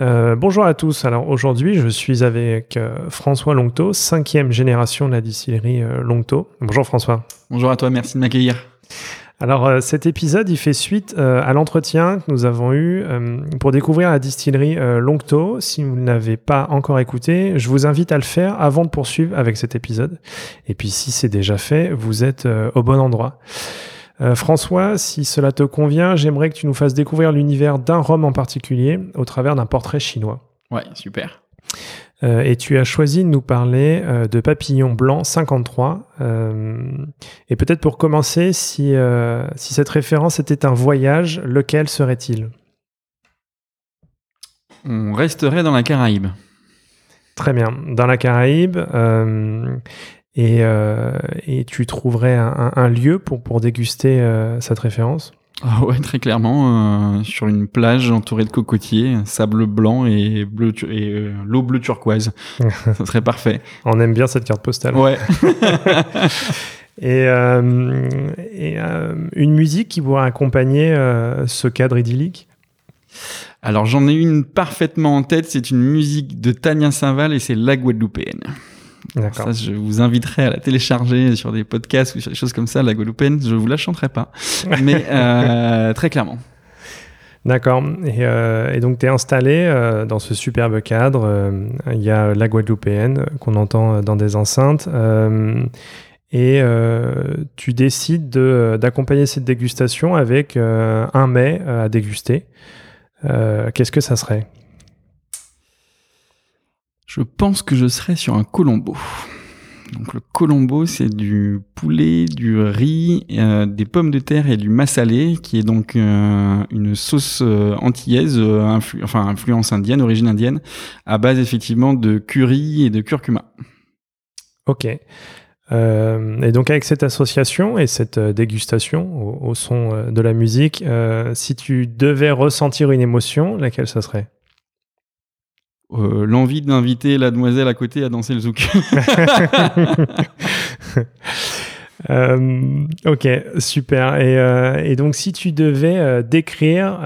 Euh, bonjour à tous. Alors aujourd'hui, je suis avec euh, François Longto, cinquième génération de la distillerie euh, Longto. Bonjour François. Bonjour à toi, merci de m'accueillir. Alors cet épisode, il fait suite à l'entretien que nous avons eu pour découvrir la distillerie Longto. Si vous ne l'avez pas encore écouté, je vous invite à le faire avant de poursuivre avec cet épisode. Et puis si c'est déjà fait, vous êtes au bon endroit. Euh, François, si cela te convient, j'aimerais que tu nous fasses découvrir l'univers d'un rhum en particulier au travers d'un portrait chinois. Ouais, super. Euh, et tu as choisi de nous parler euh, de Papillon Blanc 53. et peut-être pour commencer, si, si cette référence était un voyage, lequel serait-il? On resterait dans la Caraïbe. Très bien. Dans la Caraïbe, euh, et tu trouverais un, un, lieu pour, pour déguster euh, cette référence? Ah ouais, très clairement, euh, sur une plage entourée de cocotiers, sable blanc et bleu et euh, l'eau bleu turquoise. ça serait parfait. On aime bien cette carte postale. Ouais. et, euh, et une musique qui pourrait accompagner ce cadre idyllique? Alors j'en ai une parfaitement en tête, c'est une musique de Tania Saint-Val et c'est La Guadeloupéenne. Ça, je vous inviterai à la télécharger sur des podcasts ou sur des choses comme ça, la Guadeloupéenne. Je vous la chanterai pas, mais euh, très clairement. D'accord. Et, euh, et, donc, tu es installé euh, dans ce superbe cadre. Il y a la Guadeloupéenne qu'on entend dans des enceintes. Et tu décides d'accompagner cette dégustation avec un mets à déguster. Qu'est-ce que ça serait? Je pense que je serais sur un colombo. Donc le colombo, c'est du poulet, du riz, euh, des pommes de terre et du massalé, qui est donc euh, une sauce euh, antillaise, enfin influence indienne, origine indienne, à base effectivement de curry et de curcuma. Ok. et donc avec cette association et cette dégustation au son de la musique, si tu devais ressentir une émotion, laquelle ça serait? Euh, l'envie d'inviter la demoiselle à côté à danser le zouk. Euh, ok, super. Et, euh, et, donc, si tu devais décrire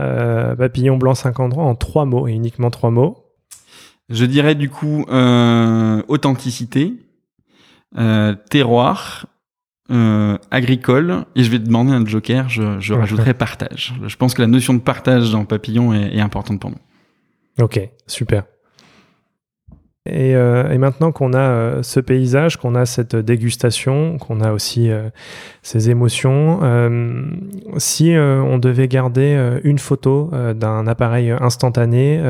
Papillon Blanc 53 en trois mots, et uniquement trois mots? Je dirais du coup authenticité, terroir, agricole, et je vais te demander un joker, je, je rajouterai partage. Je pense que la notion de partage dans Papillon est, est importante pour nous. Ok, super. Euh, et, maintenant qu'on a euh, ce paysage, qu'on a cette dégustation, qu'on a aussi euh, ces émotions, si on devait garder une photo d'un appareil instantané,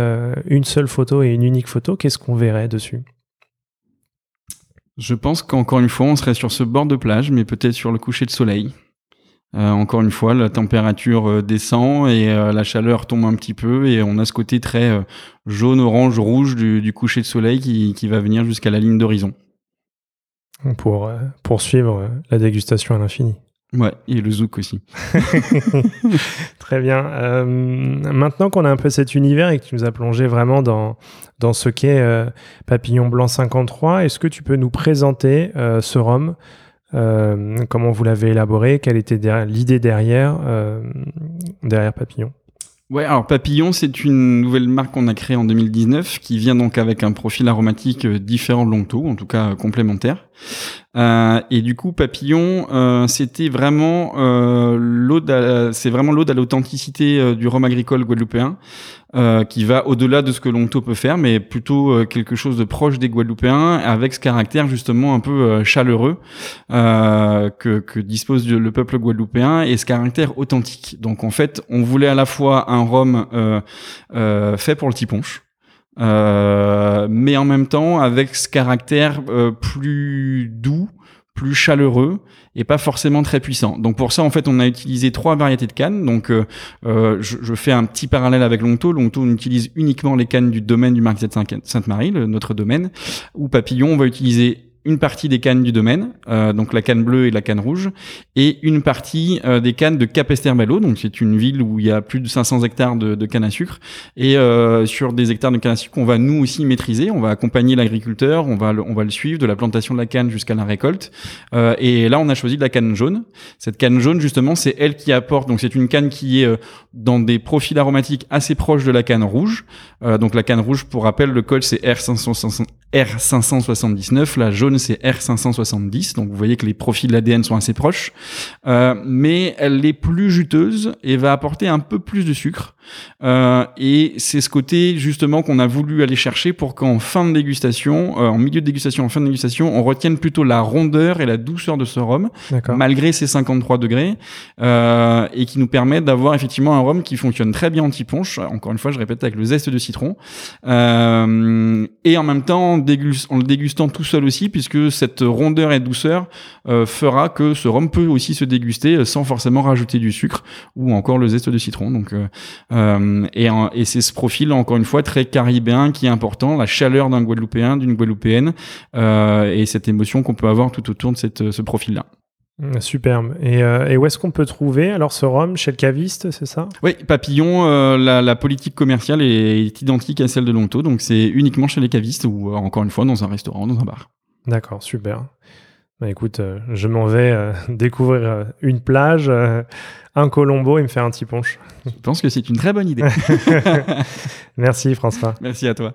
une seule photo et une unique photo, qu'est-ce qu'on verrait dessus? Je pense qu'encore une fois, on serait sur ce bord de plage, mais peut-être sur le coucher de soleil. Euh, encore une fois, la température euh, descend et euh, la chaleur tombe un petit peu et on a ce côté très jaune, orange, rouge du, coucher de soleil qui, qui va venir jusqu'à la ligne d'horizon. Pour poursuivre la dégustation à l'infini. Ouais, et le zouk aussi. Très bien. maintenant qu'on a un peu cet univers et que tu nous as plongé vraiment dans, dans ce qu'est Papillon Blanc 53, est-ce que tu peux nous présenter ce rhum euh, comment vous l'avez élaboré? Quelle était l'idée derrière, euh, derrière Papillon? Ouais, alors Papillon, c'est une nouvelle marque qu'on a créée en 2019 qui vient donc avec un profil aromatique euh, différent de Longto, en tout cas complémentaire. Euh, et du coup, Papillon, euh, c'était vraiment euh, l'ode, c'est vraiment l'authenticité euh, du rhum agricole guadeloupéen, euh, qui va au-delà de ce que l'Onto peut faire, mais plutôt euh, quelque chose de proche des Guadeloupéens, avec ce caractère justement un peu chaleureux que, dispose le peuple guadeloupéen et ce caractère authentique. Donc en fait, on voulait à la fois un rhum fait pour le tiponche. Euh, mais en même temps avec ce caractère euh, plus doux, plus chaleureux et pas forcément très puissant. Donc pour ça, en fait, on a utilisé trois variétés de cannes. Donc euh, euh je, je, fais un petit parallèle avec Longto. Longto, on utilise uniquement les cannes du domaine du Marquis de Sainte-Marie, notre domaine. Ou Papillon, on va utiliser une partie des cannes du domaine, euh, donc la canne bleue et la canne rouge, et une partie euh, des cannes de Cap-Esterbello, donc c'est une ville où il y a plus de 500 hectares de, de canne à sucre, et euh, sur des hectares de canne à sucre, on va nous aussi maîtriser, on va accompagner l'agriculteur, on va le, on va le suivre de la plantation de la canne jusqu'à la récolte, euh, et là on a choisi de la canne jaune. Cette canne jaune justement, c'est elle qui apporte, donc c'est une canne qui est euh, dans des profils aromatiques assez proches de la canne rouge, euh, donc la canne rouge, pour rappel, le col c'est R560 R579, la jaune c'est R570, donc vous voyez que les profils de l'ADN sont assez proches, euh, mais elle est plus juteuse et va apporter un peu plus de sucre. Euh, et c'est ce côté justement qu'on a voulu aller chercher pour qu'en fin de dégustation, euh, en milieu de dégustation, en fin de dégustation, on retienne plutôt la rondeur et la douceur de ce rhum, malgré ses 53 degrés, euh, et qui nous permet d'avoir effectivement un rhum qui fonctionne très bien anti-ponche, encore une fois je répète avec le zeste de citron, euh, et en même temps en, le dégustant tout seul aussi, puisque cette rondeur et douceur euh, fera que ce rhum peut aussi se déguster euh, sans forcément rajouter du sucre ou encore le zeste de citron. Donc, euh, et, c'est ce profil, encore une fois, très caribéen qui est important, la chaleur d'un Guadeloupéen, d'une Guadeloupéenne, et cette émotion qu'on peut avoir tout autour de cette, ce profil-là. Mm, superbe. Et, euh, et où est-ce qu'on peut trouver alors ce rhum chez le caviste, c'est ça? Oui, Papillon, euh, la, la, politique commerciale est, identique à celle de Longto, donc c'est uniquement chez les cavistes ou euh, encore une fois dans un restaurant, dans un bar. D'accord, super. Bah, écoute, je m'en vais découvrir une plage, un Colombo et me faire un petit punch. Je pense que c'est une très bonne idée. Merci François. Merci à toi.